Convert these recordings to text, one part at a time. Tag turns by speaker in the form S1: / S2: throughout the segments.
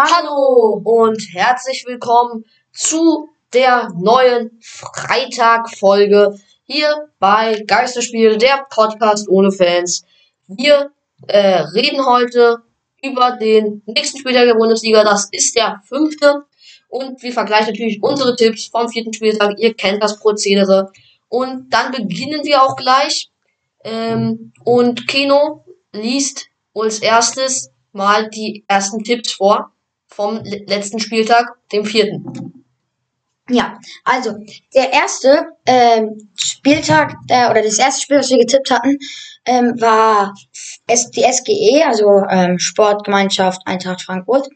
S1: Hallo und herzlich willkommen zu der neuen Freitag-Folge hier bei Geisterspiel, der Podcast ohne Fans. Wir äh, reden heute über den nächsten Spieltag der Bundesliga. Das ist der fünfte. Und wir vergleichen natürlich unsere Tipps vom vierten Spieltag. Ihr kennt das Prozedere. Und dann beginnen wir auch gleich. Ähm, und Keno liest als erstes mal die ersten Tipps vor vom letzten Spieltag, dem vierten.
S2: Ja, also der erste ähm, Spieltag der, oder das erste Spiel, was wir getippt hatten, ähm, war S die SGE, also ähm, Sportgemeinschaft Eintracht Frankfurt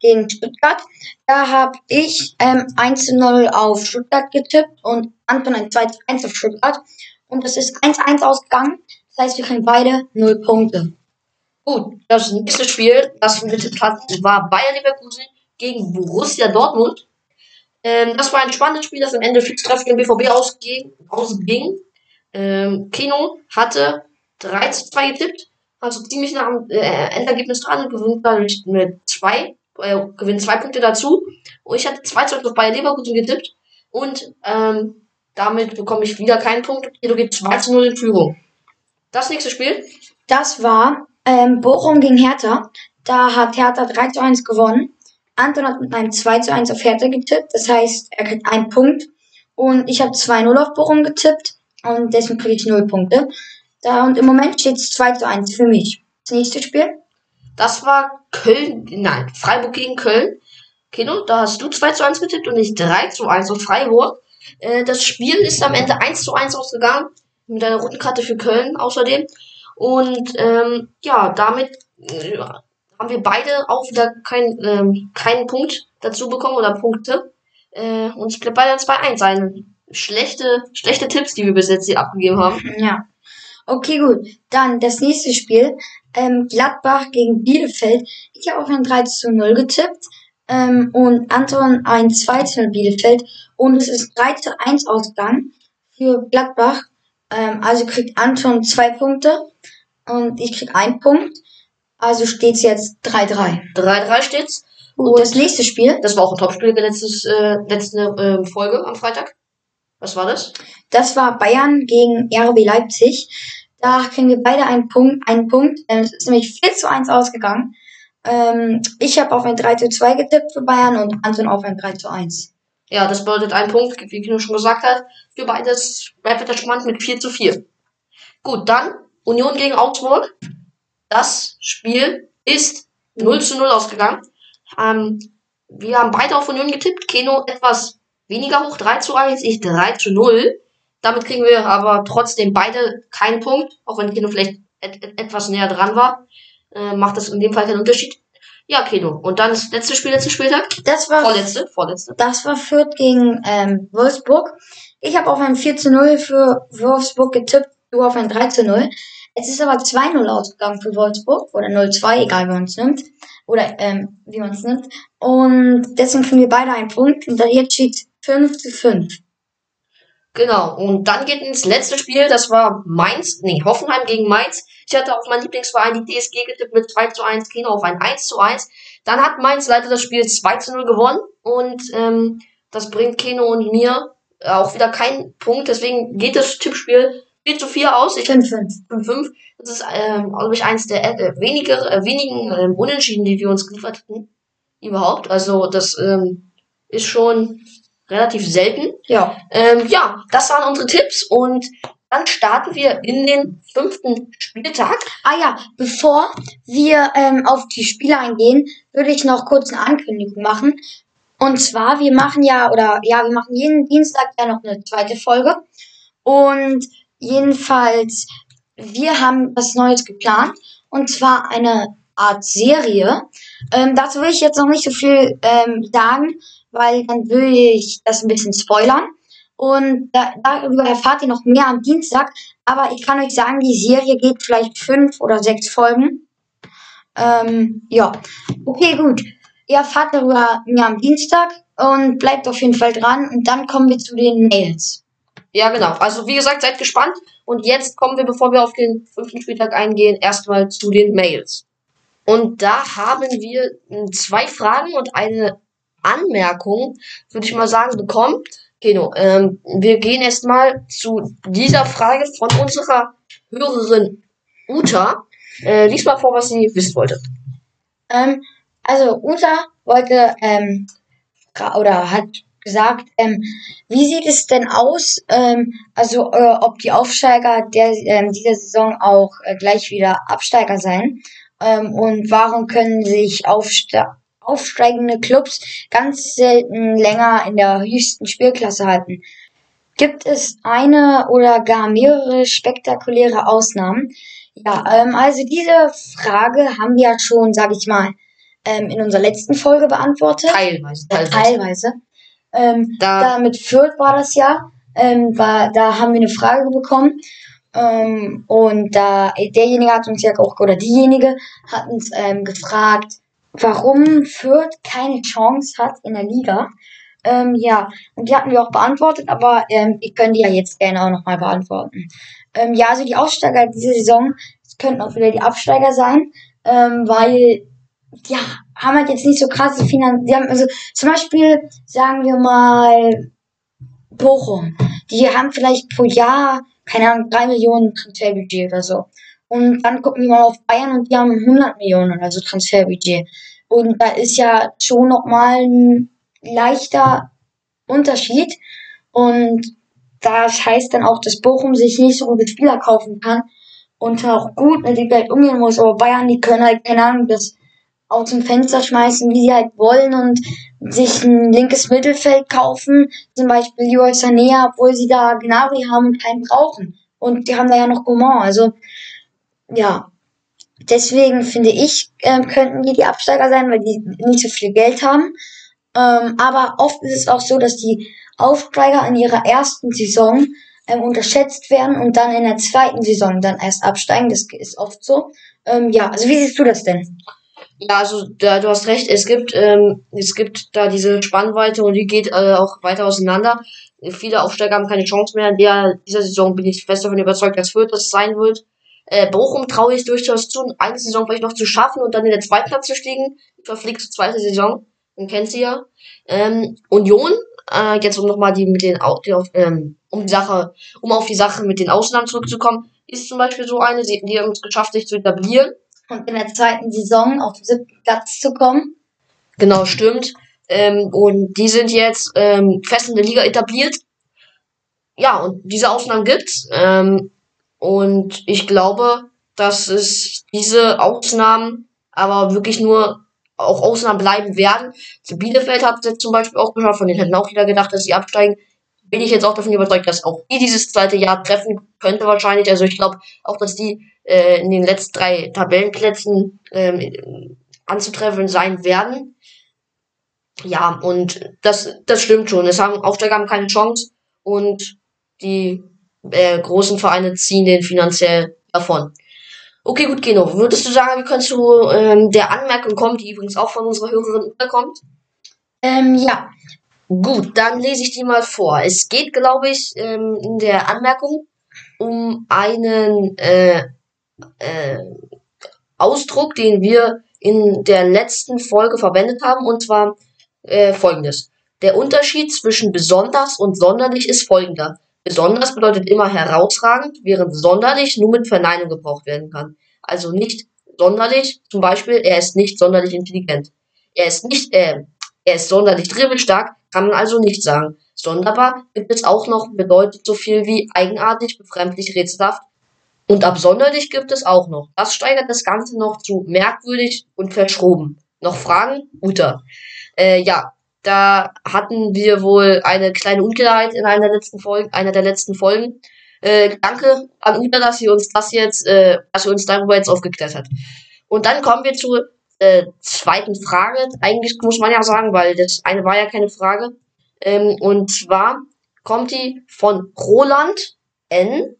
S2: gegen Stuttgart. Da habe ich ähm, 1 zu 0 auf Stuttgart getippt und Anton ein 2 zu 1 auf Stuttgart. Und das ist 1-1 ausgegangen. Das heißt, wir kriegen beide 0 Punkte.
S1: Gut, das nächste Spiel, das wir getippt hatten, war Bayern Leverkusen gegen Borussia Dortmund. Ähm, das war ein spannendes Spiel, das am Ende fix treffend gegen BVB ausging. ausging. Ähm, Kino hatte 3 zu 2 getippt, also ziemlich nach dem äh, Endergebnis dran gewinnt dadurch mit 2, äh, gewinnt 2 Punkte dazu. Und ich hatte 2 zu 1 auf Bayern Leverkusen getippt und ähm, damit bekomme ich wieder keinen Punkt. Kino geht 2 zu 0 in Führung. Das nächste Spiel.
S2: Das war ähm, Bochum gegen Hertha. Da hat Hertha 3 zu 1 gewonnen. Anton hat mit einem 2 zu 1 auf Hertha getippt. Das heißt, er kriegt einen Punkt. Und ich habe 2-0 auf Bochum getippt. Und deswegen kriege ich 0 Punkte. Da, und im Moment steht es 2 zu 1 für mich. Das nächste Spiel?
S1: Das war Köln, nein, Freiburg gegen Köln. Kino, da hast du 2 zu 1 getippt und ich 3 zu 1 auf Freiburg. Äh, das Spiel ist am Ende 1 zu 1 ausgegangen. Mit einer roten Karte für Köln außerdem. Und ähm, ja, damit äh, haben wir beide auch wieder kein, ähm, keinen Punkt dazu bekommen oder Punkte. Äh, und es bleibt beide 2-1 ein. Schlechte, schlechte Tipps, die wir bis jetzt hier abgegeben haben.
S2: Ja. Okay, gut. Dann das nächste Spiel. Ähm, Gladbach gegen Bielefeld. Ich habe auf ein 3 zu 0 getippt. Ähm, und Anton ein 2 zu 0 Bielefeld. Und es ist 3 zu 1 ausgegangen für Gladbach. Ähm, also kriegt Anton zwei Punkte und ich krieg einen Punkt. Also steht's jetzt 3-3.
S1: 3-3 steht's.
S2: Und, und das nächste Spiel?
S1: Das war auch ein Topspiel der letztes, äh, letzte äh, Folge am Freitag. Was war das?
S2: Das war Bayern gegen RB Leipzig. Da kriegen wir beide einen Punkt. Einen Punkt. Es ist nämlich 4 zu 1 ausgegangen. Ähm, ich habe auf ein 3 zu 2 getippt für Bayern und Anton auf ein 3 zu 1.
S1: Ja, das bedeutet ein Punkt, wie Kino schon gesagt hat. Für beides bleibt es spannend mit 4 zu 4. Gut, dann Union gegen Augsburg. Das Spiel ist 0 zu 0 ausgegangen. Ähm, wir haben beide auf Union getippt. Keno etwas weniger hoch, 3 zu 1, ich 3 zu 0. Damit kriegen wir aber trotzdem beide keinen Punkt, auch wenn Keno vielleicht et etwas näher dran war. Äh, macht das in dem Fall keinen Unterschied. Ja, Keno. Und dann das letzte Spiel, letzten Spieltag?
S2: Das war.
S1: Vorletzte, vorletzte.
S2: Das war Fürth gegen ähm, Wolfsburg. Ich habe auf ein 4 zu 0 für Wolfsburg getippt, du auf ein 3 zu 0. Es ist aber 2-0 ausgegangen für Wolfsburg oder 0-2, egal wie man es nimmt. Oder ähm, wie man es nimmt. Und deswegen kriegen wir beide einen Punkt. Und jetzt steht 5 zu 5.
S1: Genau, und dann geht ins letzte Spiel, das war Mainz, nee, Hoffenheim gegen Mainz. Ich hatte auf meinen Lieblingsverein die DSG getippt mit 2 zu 1, Kino auf ein 1 zu 1. Dann hat Mainz leider das Spiel 2 zu 0 gewonnen und ähm, das bringt Keno und mir auch wieder keinen Punkt. Deswegen geht das Tippspiel 4 zu 4 aus. Ich
S2: 5, 5.
S1: 5, 5. Das ist, ähm, glaube ich, eins der äh, weniger, äh, wenigen ähm, Unentschieden, die wir uns geliefert hatten. Überhaupt. Also, das ähm, ist schon relativ selten.
S2: Ja.
S1: Ähm, ja, das waren unsere Tipps und dann starten wir in den fünften Spieltag.
S2: Ah ja, bevor wir ähm, auf die Spiele eingehen, würde ich noch kurz eine Ankündigung machen. Und zwar, wir machen ja, oder ja, wir machen jeden Dienstag ja noch eine zweite Folge. Und jedenfalls, wir haben was Neues geplant. Und zwar eine Art Serie. Ähm, dazu will ich jetzt noch nicht so viel ähm, sagen, weil dann will ich das ein bisschen spoilern. Und da, darüber erfahrt ihr noch mehr am Dienstag. Aber ich kann euch sagen, die Serie geht vielleicht fünf oder sechs Folgen. Ähm, ja. Okay, gut. Ihr erfahrt darüber mehr am Dienstag und bleibt auf jeden Fall dran. Und dann kommen wir zu den Mails.
S1: Ja, genau. Also wie gesagt, seid gespannt. Und jetzt kommen wir, bevor wir auf den fünften Spieltag eingehen, erstmal zu den Mails. Und da haben wir hm, zwei Fragen und eine Anmerkung, würde ich mal sagen, bekommen. Genau, ähm, wir gehen erstmal zu dieser Frage von unserer Hörerin Uta. Äh, lies mal vor, was sie wissen wollte.
S2: Ähm, also Uta wollte ähm, oder hat gesagt, ähm, wie sieht es denn aus, ähm, also äh, ob die Aufsteiger der ähm, dieser Saison auch äh, gleich wieder Absteiger sein ähm, und warum können sich Aufste aufsteigende Clubs ganz selten länger in der höchsten Spielklasse halten? Gibt es eine oder gar mehrere spektakuläre Ausnahmen? Ja, ähm, also diese Frage haben wir schon, sage ich mal, ähm, in unserer letzten Folge beantwortet.
S1: Teilweise.
S2: Teilweise. teilweise. Ähm, da, da mit Fürth war das ja. Ähm, war, da haben wir eine Frage bekommen. Ähm, und da derjenige hat uns ja auch, oder diejenige hat uns ähm, gefragt, warum Fürth keine Chance hat in der Liga. Ähm, ja, und die hatten wir auch beantwortet, aber ähm, ich könnte die ja jetzt gerne auch nochmal beantworten. Ähm, ja, also die Aussteiger dieser Saison könnten auch wieder die Absteiger sein, ähm, weil ja, haben halt jetzt nicht so krasse Finanzen. Also zum Beispiel, sagen wir mal, Bochum. Die haben vielleicht pro Jahr, keine Ahnung, drei Millionen Transferbudget oder so. Und dann gucken wir mal auf Bayern und die haben 100 Millionen oder so Transferbudget. Und da ist ja schon nochmal ein leichter Unterschied. Und das heißt dann auch, dass Bochum sich nicht so gute Spieler kaufen kann und auch gut mit dem Geld umgehen muss. Aber Bayern, die können halt, keine Ahnung, das aus dem Fenster schmeißen, wie sie halt wollen und sich ein linkes Mittelfeld kaufen, zum Beispiel Leroy Sané, obwohl sie da Gnabry haben und keinen brauchen. Und die haben da ja noch Gaumont, also ja. Deswegen finde ich, ähm, könnten die die Absteiger sein, weil die nicht so viel Geld haben. Ähm, aber oft ist es auch so, dass die Aufsteiger in ihrer ersten Saison ähm, unterschätzt werden und dann in der zweiten Saison dann erst absteigen. Das ist oft so. Ähm, ja, also wie siehst du das denn?
S1: Ja, also da, du hast recht, es gibt, ähm, es gibt da diese Spannweite und die geht äh, auch weiter auseinander. Viele Aufsteiger haben keine Chance mehr. In der, dieser Saison bin ich fest davon überzeugt, dass Fürth das sein wird. Äh, Bochum traue ich durchaus zu, eine Saison vielleicht noch zu schaffen und dann in der zweiten Platz zu stiegen. Verflixt zweite Saison. Man kennt sie ja. Ähm, Union, äh, jetzt um nochmal die mit den, die auf, ähm, um die Sache, um auf die Sache mit den Ausnahmen zurückzukommen, ist zum Beispiel so eine, die, die haben es geschafft, sich zu etablieren
S2: und in der zweiten Saison auf den siebten Platz zu kommen.
S1: Genau, stimmt. Ähm, und die sind jetzt ähm, fest in der Liga etabliert. Ja, und diese Ausnahmen gibt's. Ähm, und ich glaube, dass es diese Ausnahmen aber wirklich nur auch Ausnahmen bleiben werden. Zu Bielefeld hat es zum Beispiel auch geschafft, von denen hätten auch wieder gedacht, dass sie absteigen. Bin ich jetzt auch davon überzeugt, dass auch die dieses zweite Jahr treffen könnte wahrscheinlich. Also ich glaube auch, dass die äh, in den letzten drei Tabellenplätzen ähm, anzutreffen sein werden. Ja, und das, das stimmt schon. Es haben Aufsteiger haben keine Chance und die äh, großen Vereine ziehen den finanziell davon. Okay, gut, Geno. Würdest du sagen, wir können zu ähm, der Anmerkung kommen, die übrigens auch von unserer Hörerin unterkommt?
S2: Ähm, ja.
S1: Gut, dann lese ich die mal vor. Es geht, glaube ich, ähm, in der Anmerkung um einen äh, äh, Ausdruck, den wir in der letzten Folge verwendet haben, und zwar äh, folgendes. Der Unterschied zwischen besonders und sonderlich ist folgender. Besonders bedeutet immer herausragend, während sonderlich nur mit Verneinung gebraucht werden kann. Also nicht sonderlich, zum Beispiel, er ist nicht sonderlich intelligent. Er ist nicht, äh, er ist sonderlich dribbelstark, kann man also nicht sagen. Sonderbar gibt es auch noch, bedeutet so viel wie eigenartig, befremdlich, rätselhaft, und absonderlich gibt es auch noch. Das steigert das Ganze noch zu merkwürdig und verschroben. Noch Fragen? Uta. Äh, ja, da hatten wir wohl eine kleine Unklarheit in einer der letzten Folgen, einer der letzten Folgen. Äh, danke an Uta, dass sie uns das jetzt, äh, dass sie uns darüber jetzt aufgeklärt hat. Und dann kommen wir zur äh, zweiten Frage. Eigentlich muss man ja sagen, weil das eine war ja keine Frage. Ähm, und zwar kommt die von Roland N.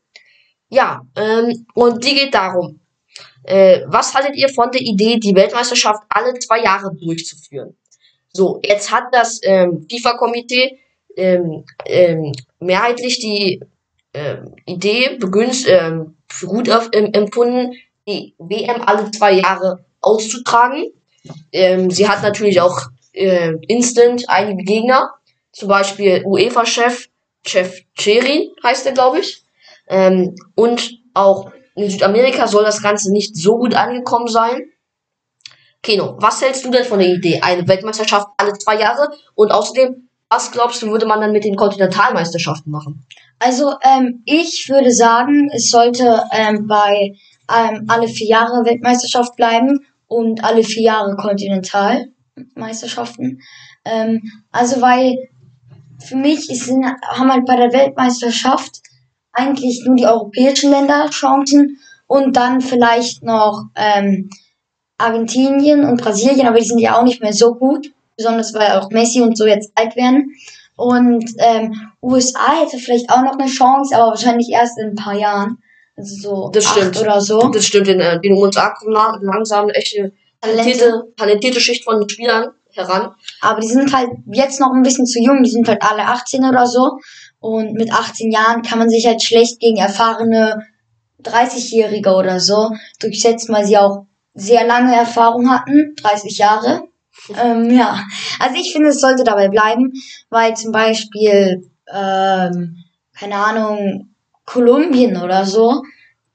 S1: Ja, ähm, und die geht darum. Äh, was haltet ihr von der Idee, die Weltmeisterschaft alle zwei Jahre durchzuführen? So, jetzt hat das ähm, FIFA-Komitee ähm, ähm, mehrheitlich die ähm, Idee begünst, ähm, für gut empfunden, die WM alle zwei Jahre auszutragen. Ähm, sie hat natürlich auch äh, instant einige Gegner, zum Beispiel UEFA-Chef Chef Cherry heißt er, glaube ich. Ähm, und auch in Südamerika soll das Ganze nicht so gut angekommen sein. Keno, was hältst du denn von der Idee? Eine Weltmeisterschaft alle zwei Jahre und außerdem, was glaubst du, würde man dann mit den Kontinentalmeisterschaften machen?
S2: Also ähm, ich würde sagen, es sollte ähm, bei ähm, alle vier Jahre Weltmeisterschaft bleiben und alle vier Jahre Kontinentalmeisterschaften. Ähm, also weil für mich ist, haben halt bei der Weltmeisterschaft eigentlich nur die europäischen Länder Chancen und dann vielleicht noch ähm, Argentinien und Brasilien, aber die sind ja auch nicht mehr so gut, besonders weil auch Messi und so jetzt alt werden. Und ähm, USA hätte vielleicht auch noch eine Chance, aber wahrscheinlich erst in ein paar Jahren. Also so
S1: das stimmt.
S2: oder so.
S1: Das stimmt, in äh, den USA kommen langsam eine echte talentierte, talentierte Schicht von Spielern heran.
S2: Aber die sind halt jetzt noch ein bisschen zu jung, die sind halt alle 18 oder so. Und mit 18 Jahren kann man sich halt schlecht gegen erfahrene 30-Jährige oder so durchsetzen, weil sie auch sehr lange Erfahrung hatten, 30 Jahre. Ähm, ja, also ich finde, es sollte dabei bleiben, weil zum Beispiel, ähm, keine Ahnung, Kolumbien oder so,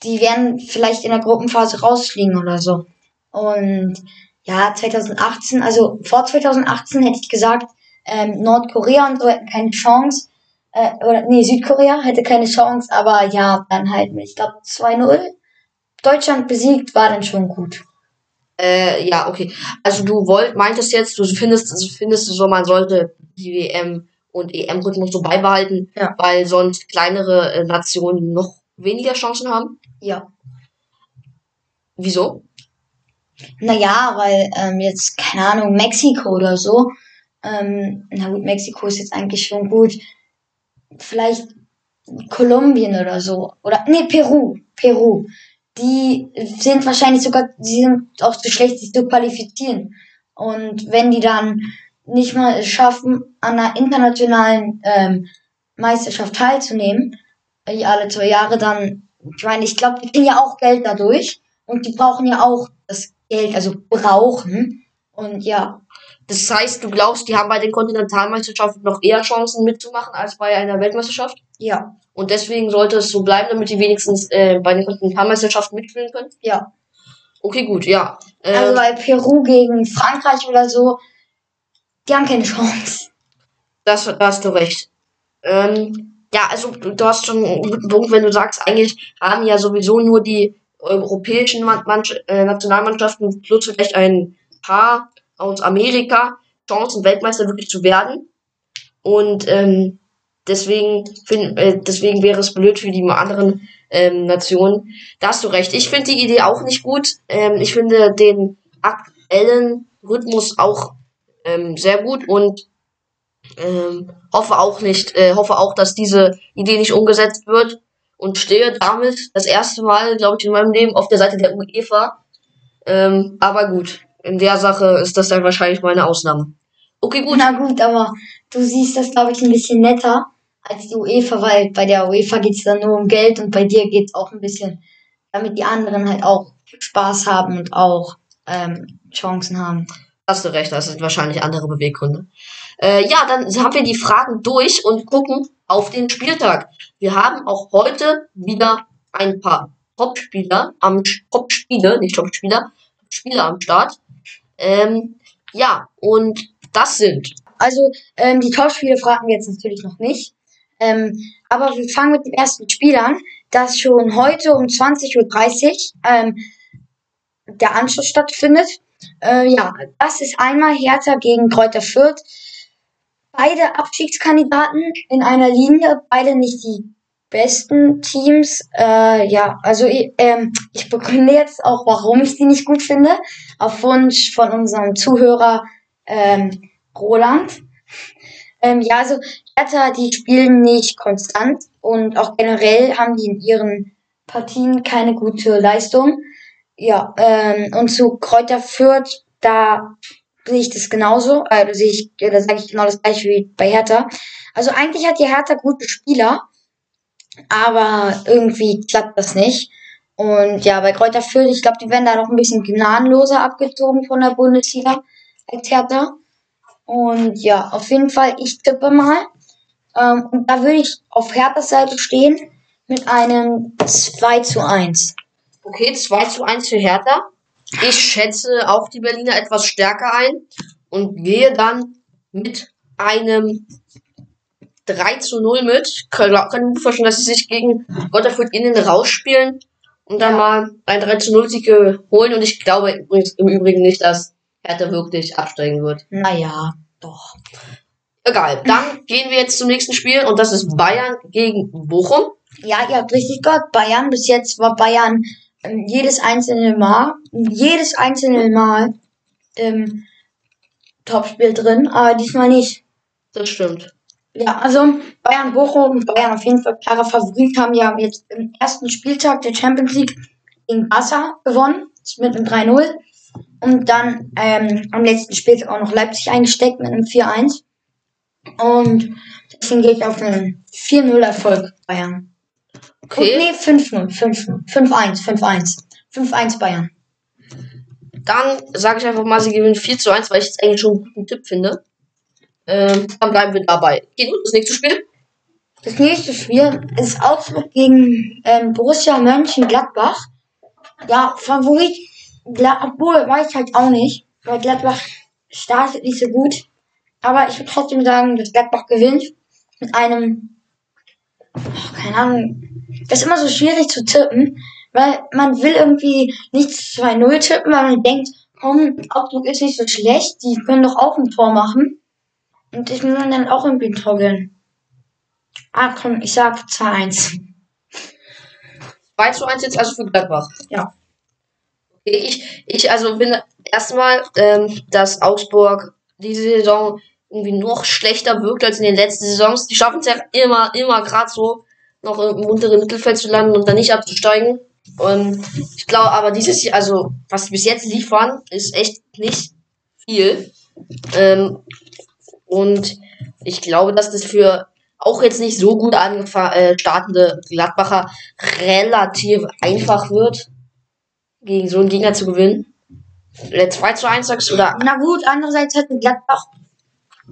S2: die werden vielleicht in der Gruppenphase rausfliegen oder so. Und ja, 2018, also vor 2018 hätte ich gesagt, ähm, Nordkorea und so hätten keine Chance. Äh, oder nee, Südkorea hätte keine Chance, aber ja, dann halt ich glaube, 2-0. Deutschland besiegt, war dann schon gut.
S1: Äh, ja, okay. Also du wollt, meintest jetzt, du findest, findest du so, man sollte die WM und EM-Rhythmus so beibehalten,
S2: Ja.
S1: weil sonst kleinere äh, Nationen noch weniger Chancen haben?
S2: Ja.
S1: Wieso?
S2: Naja, weil ähm, jetzt, keine Ahnung, Mexiko oder so. Ähm, na gut, Mexiko ist jetzt eigentlich schon gut. Vielleicht Kolumbien oder so. Oder, nee, Peru. Peru. Die sind wahrscheinlich sogar, die sind auch zu schlecht, sich zu qualifizieren. Und wenn die dann nicht mal es schaffen, an einer internationalen ähm, Meisterschaft teilzunehmen, alle zwei Jahre, dann, ich meine, ich glaube, die kriegen ja auch Geld dadurch. Und die brauchen ja auch das Geld, also brauchen. Und ja,
S1: Das heißt, du glaubst, die haben bei den Kontinentalmeisterschaften noch eher Chancen mitzumachen als bei einer Weltmeisterschaft?
S2: ja,
S1: Und deswegen sollte es so bleiben, damit die wenigstens äh, bei den Kontinentalmeisterschaften mitspielen können?
S2: ja.
S1: Okay, gut, ja. Äh,
S2: Also weil Peru gegen Frankreich oder so, die haben keine Chance.
S1: Das, da hast du recht. Ähm, ja, also du, hast schon einen guten Punkt, wenn du sagst, eigentlich haben ja sowieso nur die europäischen Man Mannschaft, äh, Nationalmannschaften plus vielleicht ein paar aus Amerika Chancen, Weltmeister wirklich zu werden. Und ähm, deswegen, find, äh, deswegen wäre es blöd für die anderen ähm, Nationen. Da hast du recht. Ich finde die Idee auch nicht gut. Ähm, ich finde den aktuellen Rhythmus auch ähm, sehr gut und ähm, hoffe auch nicht, äh, hoffe auch, dass diese Idee nicht umgesetzt wird und stehe damit das erste Mal, glaube ich, in meinem Leben auf der Seite der UEFA. Ähm, aber gut, in der Sache ist das dann wahrscheinlich mal eine Ausnahme. Okay, gut.
S2: Na gut, aber du siehst das, glaube ich, ein bisschen netter als die UEFA, weil bei der UEFA geht es dann nur um Geld und bei dir geht es auch ein bisschen, damit die anderen halt auch Spaß haben und auch ähm, Chancen haben.
S1: Hast du recht, das sind wahrscheinlich andere Beweggründe. Äh, ja, dann haben wir die Fragen durch und gucken auf den Spieltag. Wir haben auch heute wieder ein paar Topspieler am Topspiele, nicht Topspieler, Spieler am Start. Ähm, ja, und das sind
S2: Also ähm, die Topspiele fragen wir jetzt natürlich noch nicht. Ähm, aber wir fangen mit dem ersten Spiel an, das schon heute um 20.30 Uhr ähm, der Anschluss stattfindet. Äh, ja, das ist einmal Hertha gegen Kräuter Fürth. Beide Abstiegskandidaten in einer Linie, beide nicht die besten Teams. Äh, ja, also ich, ähm, ich begründe jetzt auch, warum ich sie nicht gut finde, auf Wunsch von unserem Zuhörer ähm, Roland. Ähm, ja, also Hertha, die spielen nicht konstant und auch generell haben die in ihren Partien keine gute Leistung. Ja, ähm, und zu Kräuter Fürth, da sehe ich das genauso. Also sehe ich, da sage ich genau das gleiche wie bei Hertha. Also eigentlich hat die Hertha gute Spieler, aber irgendwie klappt das nicht. Und ja, bei Kräuter Fürth, ich glaube, die werden da noch ein bisschen gnadenloser abgezogen von der Bundesliga als Hertha. Und ja, auf jeden Fall, ich tippe mal. Ähm, und da würde ich auf Herthas Seite stehen mit einem 2 zu 1.
S1: Okay, 2 zu 1 für Hertha. Ich schätze auch die Berliner etwas stärker ein und gehe dann mit einem 3 zu 0 mit. Können wir vorstellen, dass sie sich gegen Gotterfurt innen rausspielen und dann
S2: Ja.
S1: mal ein 3 zu 0 Sieg holen. Und ich glaube übrigens, im Übrigen nicht, dass Hertha wirklich absteigen wird.
S2: Naja, doch.
S1: Egal. Dann gehen wir jetzt zum nächsten Spiel und das ist Bayern gegen Bochum.
S2: Ja, ihr habt richtig gehört. Bayern, bis jetzt war Bayern ähm, jedes einzelne Mal, jedes einzelne Mal im Topspiel drin, aber diesmal nicht.
S1: Das stimmt.
S2: Ja, also Bayern, Bochum und Bayern auf jeden Fall klarer Favorit haben ja jetzt im ersten Spieltag der Champions League gegen Barca gewonnen, mit einem 3-0. Und dann ähm, am letzten Spieltag auch noch Leipzig eingesteckt mit einem 4-1. Und deswegen gehe ich auf einen 4-0 Erfolg Bayern.
S1: Okay.
S2: Und nee, 5-0, 5-0, 5-1, 5-1. 5-1 Bayern.
S1: Dann sage ich einfach mal, sie gewinnen 4 zu 1, weil ich jetzt eigentlich schon einen guten Tipp finde. Ähm, dann bleiben wir dabei. Geht gut, das nächste Spiel.
S2: Das nächste Spiel ist Augsburg gegen ähm, Borussia Mönchengladbach. Ja, Favorit, obwohl, weiß ich halt auch nicht, weil Gladbach startet nicht so gut. Aber ich würde trotzdem sagen, dass Gladbach gewinnt mit einem, oh, keine Ahnung, das ist immer so schwierig zu tippen, weil man will irgendwie nicht 2-0 tippen, weil man denkt, komm, Augsburg ist nicht so schlecht, die können doch auch ein Tor machen. Und ich will dann auch irgendwie gewinnen. Ah, komm, ich sag 2-1.
S1: 2 zu 1 jetzt also für Gladbach.
S2: Ja.
S1: Okay, ich, ich also bin erstmal, ähm, dass Augsburg diese Saison irgendwie noch schlechter wirkt als in den letzten Saisons. Die schaffen es ja immer, immer gerade so, noch im unteren Mittelfeld zu landen und dann nicht abzusteigen. Und ich glaube aber dieses Jahr, also was sie bis jetzt liefern, ist echt nicht viel. Ähm, und ich glaube, dass das für auch jetzt nicht so gut äh, startende Gladbacher relativ einfach wird, gegen so einen Gegner zu gewinnen. Äh, 2 zu 1 sagst du, oder
S2: Na gut, andererseits hatte Gladbach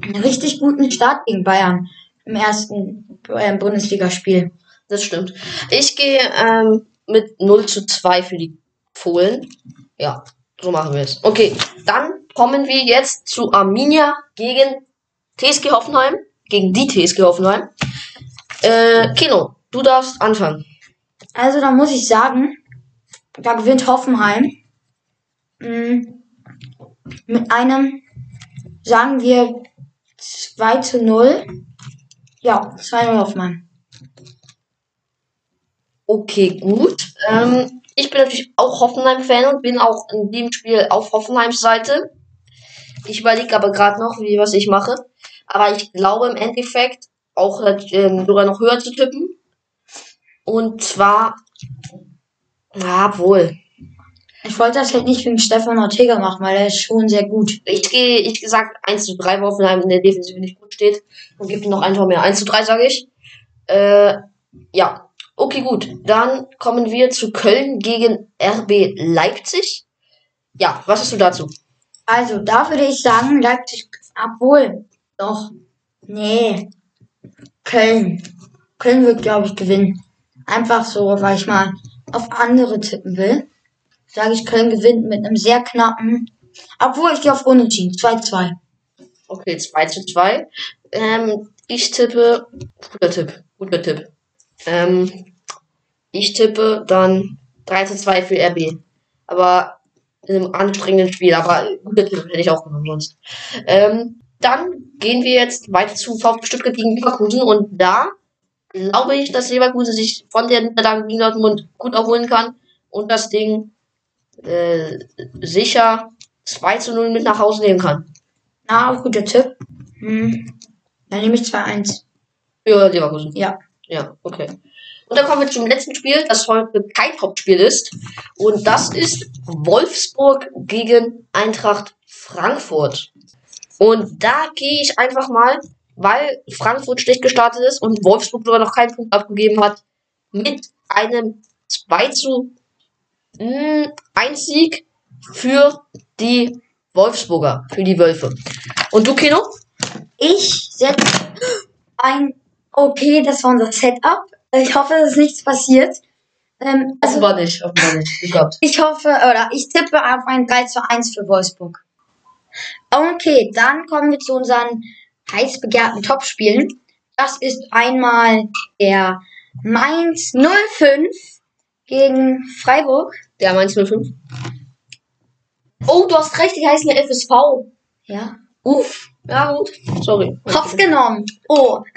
S2: einen richtig guten Start gegen Bayern im ersten äh, Bundesligaspiel.
S1: das stimmt. Ich gehe ähm, mit 0 zu 2 für die Fohlen. Ja, so machen wir es. Okay, dann kommen wir jetzt zu Arminia gegen TSG Hoffenheim. Gegen die TSG Hoffenheim. Äh, Kino, du darfst anfangen.
S2: Also da muss ich sagen, da gewinnt Hoffenheim mh, mit einem, sagen wir, 2 zu 0. Ja, 2-0 Hoffenheim.
S1: Okay, gut. Ähm, ich bin natürlich auch Hoffenheim-Fan und bin auch in dem Spiel auf Hoffenheims Seite. Ich überlege aber gerade noch, wie was ich mache. Aber ich glaube im Endeffekt auch ähm, sogar noch höher zu tippen. Und zwar, ja, wohl.
S2: Ich wollte das halt nicht wegen Stefan Ortega machen, weil er ist schon sehr gut.
S1: Ich gehe, ich gesagt 1 zu 3, weil Hoffenheim in der Defensive nicht gut steht. Und gibt ihm noch ein Tor mehr. 1 zu 3, sage ich. Äh, ja. Okay, gut. Dann kommen wir zu Köln gegen RB Leipzig. Ja, was hast du dazu?
S2: Also, da würde ich sagen, Leipzig, obwohl, doch, nee, Köln. Köln wird, glaube ich, gewinnen. Einfach so, weil ich mal auf andere tippen will. Sage ich, Köln gewinnt mit einem sehr knappen, obwohl ich gehe auf Unentschieden, 2-2.
S1: Okay, 2 zu 2. Ähm, ich tippe, guter Tipp, guter Tipp. Ähm, ich tippe dann 3 zu 2 für RB. Aber in einem anstrengenden Spiel, aber guter Tipp hätte ich auch genommen sonst. Ähm, dann gehen wir jetzt weiter zu VfB Stuttgart gegen Leverkusen und da glaube ich, dass Leverkusen sich von der Niederlage gegen Dortmund gut erholen kann und das Ding äh, sicher 2 zu 0 mit nach Hause nehmen kann.
S2: Na, guter Tipp. Hm. Dann nehme ich 2-1.
S1: Für Leverkusen.
S2: Ja.
S1: Ja, okay. Und dann kommen wir zum letzten Spiel, das heute kein Hauptspiel ist. Und das ist Wolfsburg gegen Eintracht Frankfurt. Und da gehe ich einfach mal, weil Frankfurt schlecht gestartet ist und Wolfsburg sogar noch keinen Punkt abgegeben hat, mit einem 2 zu mh, ein Sieg für die Wolfsburger, für die Wölfe. Und du, Kino?
S2: Ich setze ein. Okay, das war unser Setup. Ich hoffe, dass nichts passiert. Ähm, also,
S1: Offenbar nicht, offenbar nicht. Gehabt.
S2: ich hoffe, oder ich tippe auf ein 3 zu 1 für Wolfsburg. Okay, dann kommen wir zu unseren heiß begehrten Topspielen. Das ist einmal der Mainz 05 gegen Freiburg.
S1: Der Mainz 05. Oh, du hast recht, die heißen ja FSV.
S2: Ja.
S1: Uff. Ja, gut. Sorry.
S2: Hops genommen. Oh.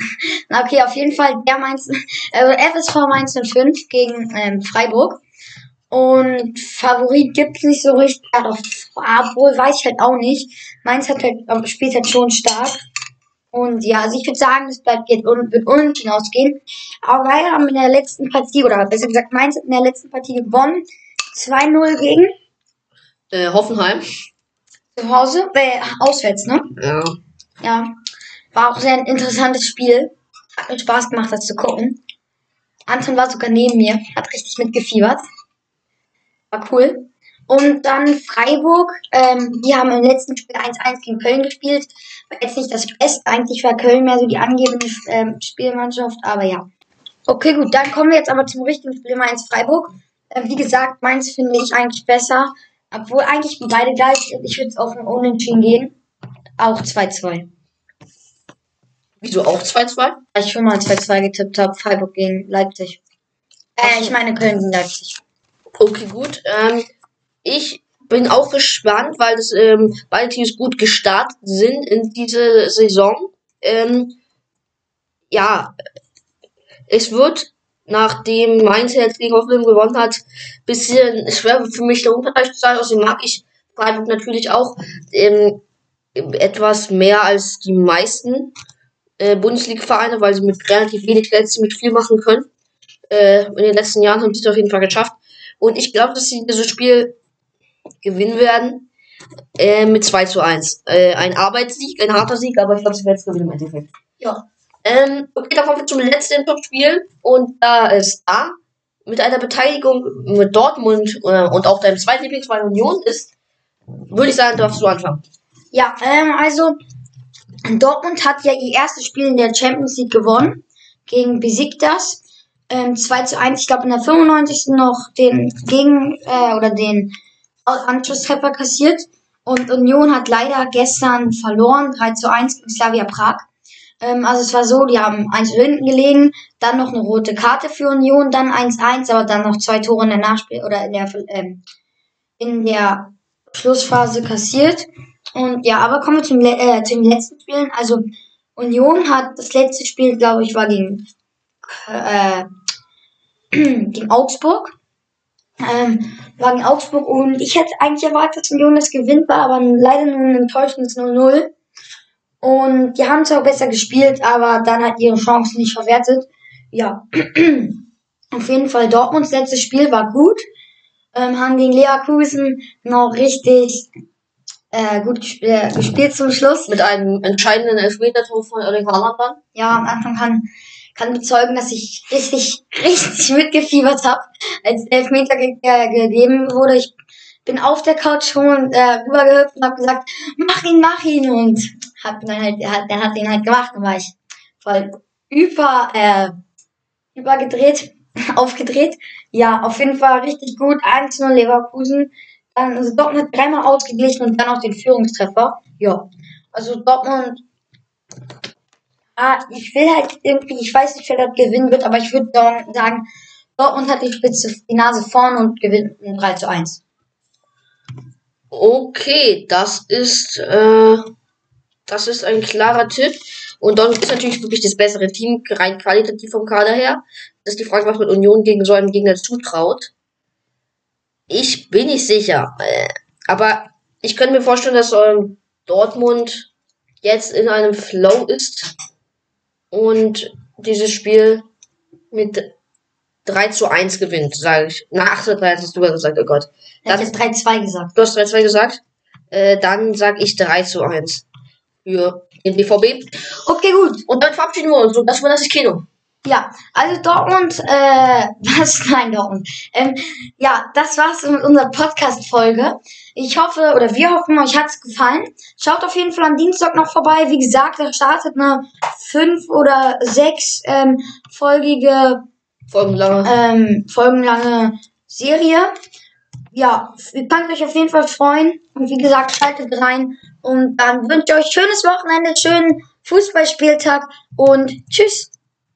S2: Okay, auf jeden Fall der Mainz, also FSV Mainz 05 gegen ähm, Freiburg. Und Favorit gibt's nicht so richtig, aber obwohl weiß ich halt auch nicht. Mainz hat halt, aber spielt halt schon stark. Und ja, also ich würde sagen, es bleibt jetzt un wird unentschieden ausgehen. Aber wir haben in der letzten Partie, oder besser gesagt, Mainz hat in der letzten Partie gewonnen. 2-0 gegen
S1: Äh, Hoffenheim.
S2: zu Hause, äh, auswärts, ne?
S1: Ja.
S2: Ja, war auch sehr ein interessantes Spiel. Hat mir Spaß gemacht, das zu gucken. Anton war sogar neben mir, hat richtig mitgefiebert. War cool. Und dann Freiburg, ähm, die haben im letzten Spiel 1-1 gegen Köln gespielt. War jetzt nicht das Beste, eigentlich war Köln mehr so die angebende ähm, Spielmannschaft, aber ja. Okay, gut, dann kommen wir jetzt aber zum richtigen Spiel Mainz-Freiburg. Äh, wie gesagt, Mainz finde ich eigentlich besser. Obwohl eigentlich beide gleich sind. Ich würde es auf ein Unentschieden gehen. Auch 2-2.
S1: Wieso auch 2-2?
S2: Weil ich schon mal 2-2 getippt habe, Freiburg gegen Leipzig. Äh, ich meine Köln gegen Leipzig.
S1: Okay, gut. Ähm, ich bin auch gespannt, weil das, ähm, beide Teams gut gestartet sind in diese Saison. Ähm, ja, es wird, nachdem Mainz jetzt gegen Hoffenheim gewonnen hat, bisschen schwer für mich der Unterteil zu sein. Außerdem mag ich Freiburg natürlich auch ähm, etwas mehr als die meisten äh, Bundesliga-Vereine, weil sie mit relativ wenig Geld ziemlich viel machen können. Äh, in den letzten Jahren haben sie es auf jeden Fall geschafft. Und ich glaube, dass sie dieses Spiel gewinnen werden. Äh, mit 2 zu 1. Äh, ein Arbeitssieg, ein harter Sieg, aber ich glaube, sie werden es gewinnen im Endeffekt.
S2: Ja.
S1: Ähm, okay, dann kommen wir zum letzten Topspiel. Und da ist da mit einer Beteiligung mit Dortmund äh, und auch deinem zweiten Lieblingsverein Union ist, würde ich sagen, darfst du anfangen.
S2: Ja, ähm, also Dortmund hat ja ihr erstes Spiel in der Champions League gewonnen gegen Besiktas. Ähm, 2 zu 1, ich glaube in der 95. noch den gegen äh, oder den Anschlusstreffer kassiert. Und Union hat leider gestern verloren, 3 zu 1 gegen Slavia Prag. Ähm, also es war so, die haben 1 hinten gelegen, dann noch eine rote Karte für Union, dann 1-1, aber dann noch zwei Tore in der Nachspiel oder in der ähm, in der Schlussphase kassiert. Und ja, aber kommen wir zum, äh, zu den letzten Spielen. Also Union hat das letzte Spiel, glaube ich, war gegen, äh, gegen Augsburg. Ähm, war gegen Augsburg und ich hätte eigentlich erwartet, dass Union das gewinnt, war aber leider nur ein enttäuschendes 0-0. Und die haben zwar besser gespielt, aber dann hat ihre Chancen nicht verwertet. Ja, auf jeden Fall Dortmunds letztes Spiel war gut. Ähm, haben gegen Leverkusen noch richtig äh, gut gesp äh, gespielt zum Schluss.
S1: Mit einem entscheidenden Elfmeter-Tor von Erling Haaland dann.
S2: Ja, am Anfang kann, kann bezeugen, dass ich richtig, richtig mitgefiebert habe, als der Elfmeter ge äh, gegeben wurde. Ich bin auf der Couch schon äh, rübergehüpft und habe gesagt, mach ihn, mach ihn und hab dann halt, hat, er hat ihn halt gemacht, dann war ich voll über, äh, übergedreht, aufgedreht. Ja, auf jeden Fall richtig gut. 1-0 Leverkusen. Dann, also Dortmund hat dreimal ausgeglichen und dann auch den Führungstreffer. Ja, also Dortmund Ah, ich will halt irgendwie, ich weiß nicht, wer das gewinnen wird, aber ich würde sagen, Dortmund hat die Spitze, die Nase vorn und gewinnt ein 3 zu 1.
S1: Okay, das ist, äh, das ist ein klarer Tipp. Und Dortmund ist natürlich wirklich das bessere Team, rein qualitativ vom Kader her. Das ist die Frage, was mit Union gegen so einen Gegner zutraut. Ich bin nicht sicher. Äh, aber ich könnte mir vorstellen, dass ähm, Dortmund jetzt in einem Flow ist und dieses Spiel mit 3 zu 1 gewinnt, sage ich. Na, 8 zu 3 hast du ja gesagt, oh Gott.
S2: Er hat jetzt 3-2 gesagt.
S1: Du hast 3-2 gesagt. Äh, dann sag ich 3 zu 1 für den BVB.
S2: Okay, gut.
S1: Und dann verabschieden wir uns. Und das war das Kino.
S2: Ja, also Dortmund, äh, was? Nein, Dortmund. Ähm, ja, das war's mit unserer Podcast-Folge. Ich hoffe, oder wir hoffen, euch hat's gefallen. Schaut auf jeden Fall am Dienstag noch vorbei. Wie gesagt, da startet eine fünf- oder sechs ähm, folgige,
S1: Folgenlange.
S2: ähm, folgenlange Serie. Ja, ihr könnt euch auf jeden Fall freuen. Und wie gesagt, schaltet rein. Und dann wünsche ich euch schönes Wochenende, schönen Fußballspieltag und tschüss.